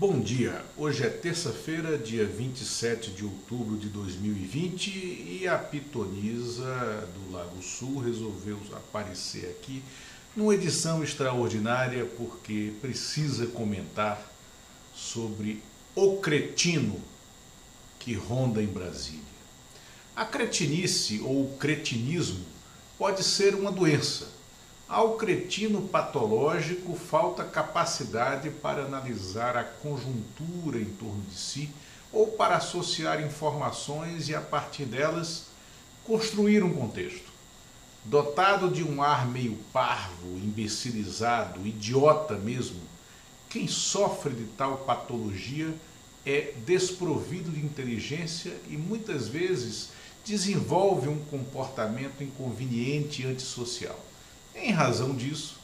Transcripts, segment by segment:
Bom dia, hoje é terça-feira, dia 27 de outubro de 2020 e a pitonisa do Lago Sul resolveu aparecer aqui numa edição extraordinária porque precisa comentar sobre o cretino que ronda em Brasília. A cretinice ou cretinismo pode ser uma doença ao cretino patológico falta capacidade para analisar a conjuntura em torno de si ou para associar informações e, a partir delas, construir um contexto. Dotado de um ar meio parvo, imbecilizado, idiota mesmo, quem sofre de tal patologia é desprovido de inteligência e muitas vezes desenvolve um comportamento inconveniente e antissocial. Em razão disso,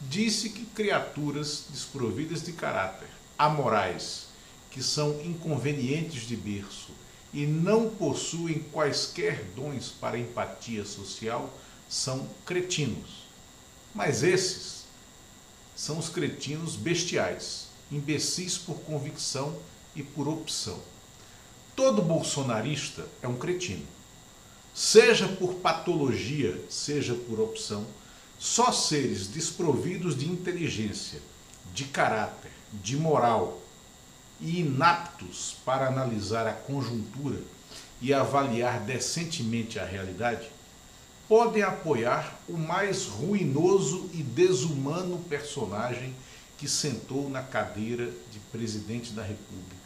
disse que criaturas desprovidas de caráter, amorais, que são inconvenientes de berço e não possuem quaisquer dons para empatia social, são cretinos. Mas esses são os cretinos bestiais, imbecis por convicção e por opção. Todo bolsonarista é um cretino. Seja por patologia, seja por opção, só seres desprovidos de inteligência, de caráter, de moral e inaptos para analisar a conjuntura e avaliar decentemente a realidade, podem apoiar o mais ruinoso e desumano personagem que sentou na cadeira de presidente da República.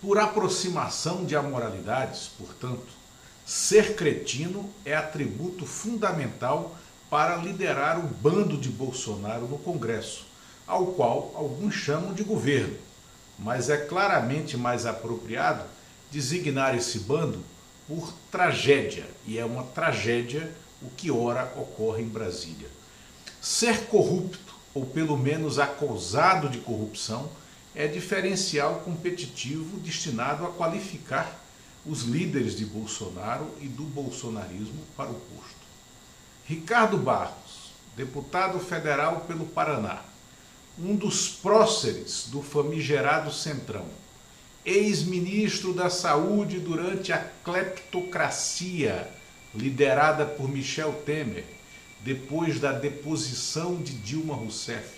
Por aproximação de amoralidades, portanto, ser cretino é atributo fundamental para liderar o bando de Bolsonaro no Congresso, ao qual alguns chamam de governo, mas é claramente mais apropriado designar esse bando por tragédia, e é uma tragédia o que ora ocorre em Brasília. Ser corrupto, ou pelo menos acusado de corrupção, é diferencial competitivo destinado a qualificar os líderes de Bolsonaro e do bolsonarismo para o posto. Ricardo Barros, deputado federal pelo Paraná, um dos próceres do famigerado Centrão, ex-ministro da Saúde durante a cleptocracia liderada por Michel Temer, depois da deposição de Dilma Rousseff,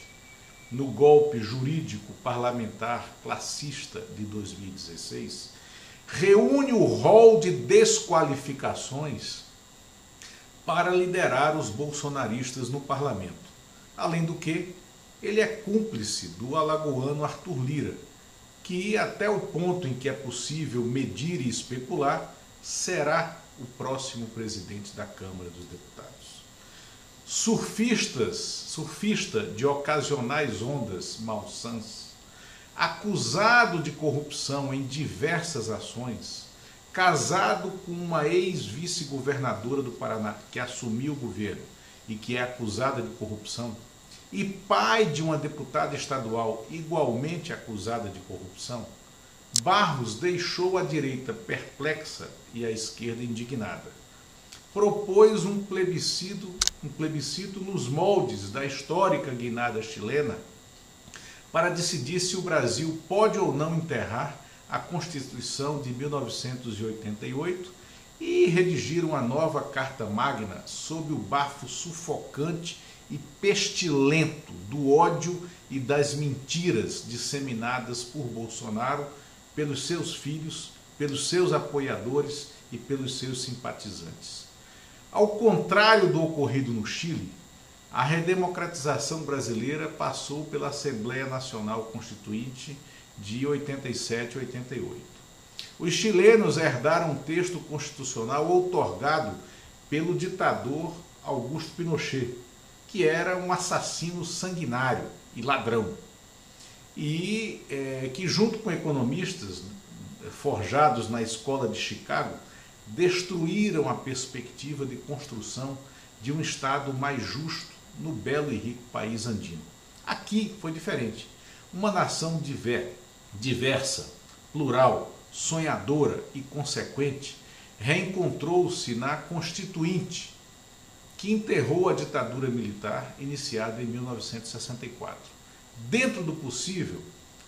no golpe jurídico parlamentar classista de 2016, reúne o rol de desqualificações para liderar os bolsonaristas no parlamento. Além do que, ele é cúmplice do alagoano Arthur Lira, que, até o ponto em que é possível medir e especular, será o próximo presidente da Câmara dos Deputados. Surfistas, surfista de ocasionais ondas malsãs, acusado de corrupção em diversas ações, casado com uma ex-vice-governadora do Paraná que assumiu o governo e que é acusada de corrupção, e pai de uma deputada estadual igualmente acusada de corrupção, Barros deixou a direita perplexa e a esquerda indignada. Propôs um plebiscito, um plebiscito nos moldes da histórica guinada chilena para decidir se o Brasil pode ou não enterrar a Constituição de 1988 e redigir uma nova Carta Magna sob o bafo sufocante e pestilento do ódio e das mentiras disseminadas por Bolsonaro pelos seus filhos, pelos seus apoiadores e pelos seus simpatizantes. Ao contrário do ocorrido no Chile, a redemocratização brasileira passou pela Assembleia Nacional Constituinte de 87 e 88. Os chilenos herdaram um texto constitucional outorgado pelo ditador Augusto Pinochet, que era um assassino sanguinário e ladrão, e é, que, junto com economistas forjados na escola de Chicago, destruíram a perspectiva de construção de um Estado mais justo no belo e rico país andino. Aqui foi diferente. Uma nação diversa diversa, plural, sonhadora e consequente, reencontrou-se na Constituinte, que enterrou a ditadura militar iniciada em 1964. Dentro do possível,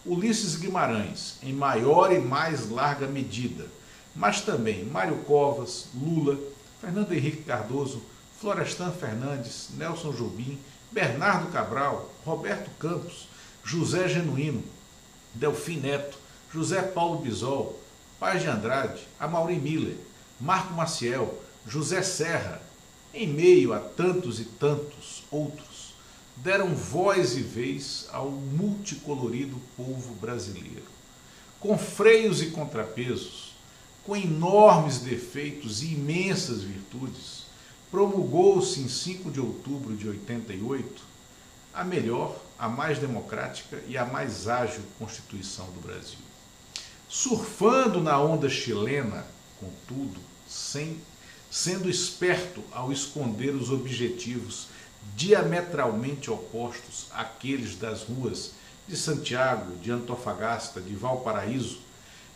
Ulisses Guimarães, em maior e mais larga medida, mas também Mário Covas, Lula, Fernando Henrique Cardoso, Florestan Fernandes, Nelson Jobim, Bernardo Cabral, Roberto Campos, José Genuíno, Delfim Neto, José Paulo Bisol, Paz de Andrade, Amaury Miller, Marco Maciel, José Serra, em meio a tantos e tantos outros, deram voz e vez ao multicolorido povo brasileiro. Com freios e contrapesos, com enormes defeitos e imensas virtudes, promulgou-se em 5 de outubro de 88 a melhor, a mais democrática e a mais ágil Constituição do Brasil. Surfando na onda chilena, contudo, sem sendo esperto ao esconder os objetivos diametralmente opostos àqueles das ruas de Santiago, de Antofagasta, de Valparaíso,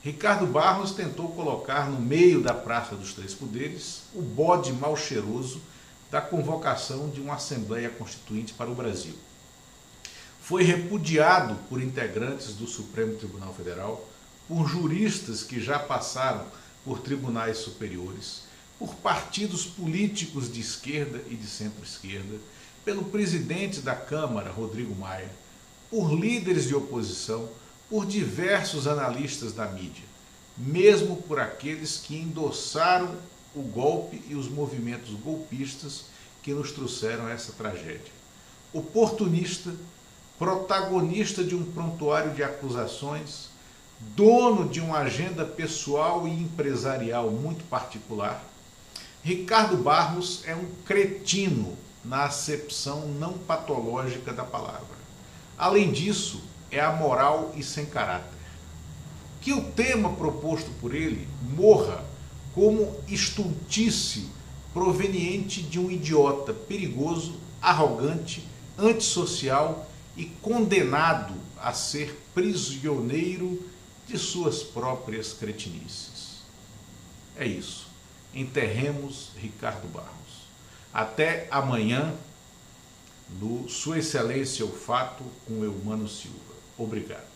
Ricardo Barros tentou colocar no meio da Praça dos Três Poderes o bode mal cheiroso da convocação de uma Assembleia Constituinte para o Brasil. Foi repudiado por integrantes do Supremo Tribunal Federal, por juristas que já passaram por tribunais superiores, por partidos políticos de esquerda e de centro-esquerda, pelo presidente da Câmara, Rodrigo Maia, por líderes de oposição, por diversos analistas da mídia, mesmo por aqueles que endossaram o golpe e os movimentos golpistas que nos trouxeram essa tragédia. Oportunista, protagonista de um prontuário de acusações, dono de uma agenda pessoal e empresarial muito particular, Ricardo Barros é um cretino na acepção não patológica da palavra. Além disso, é amoral e sem caráter. Que o tema proposto por ele morra como estultice proveniente de um idiota perigoso, arrogante, antissocial e condenado a ser prisioneiro de suas próprias cretinices. É isso enterremos Ricardo Barros. Até amanhã, no Sua Excelência o Fato, com Eumano Silva. Obrigado.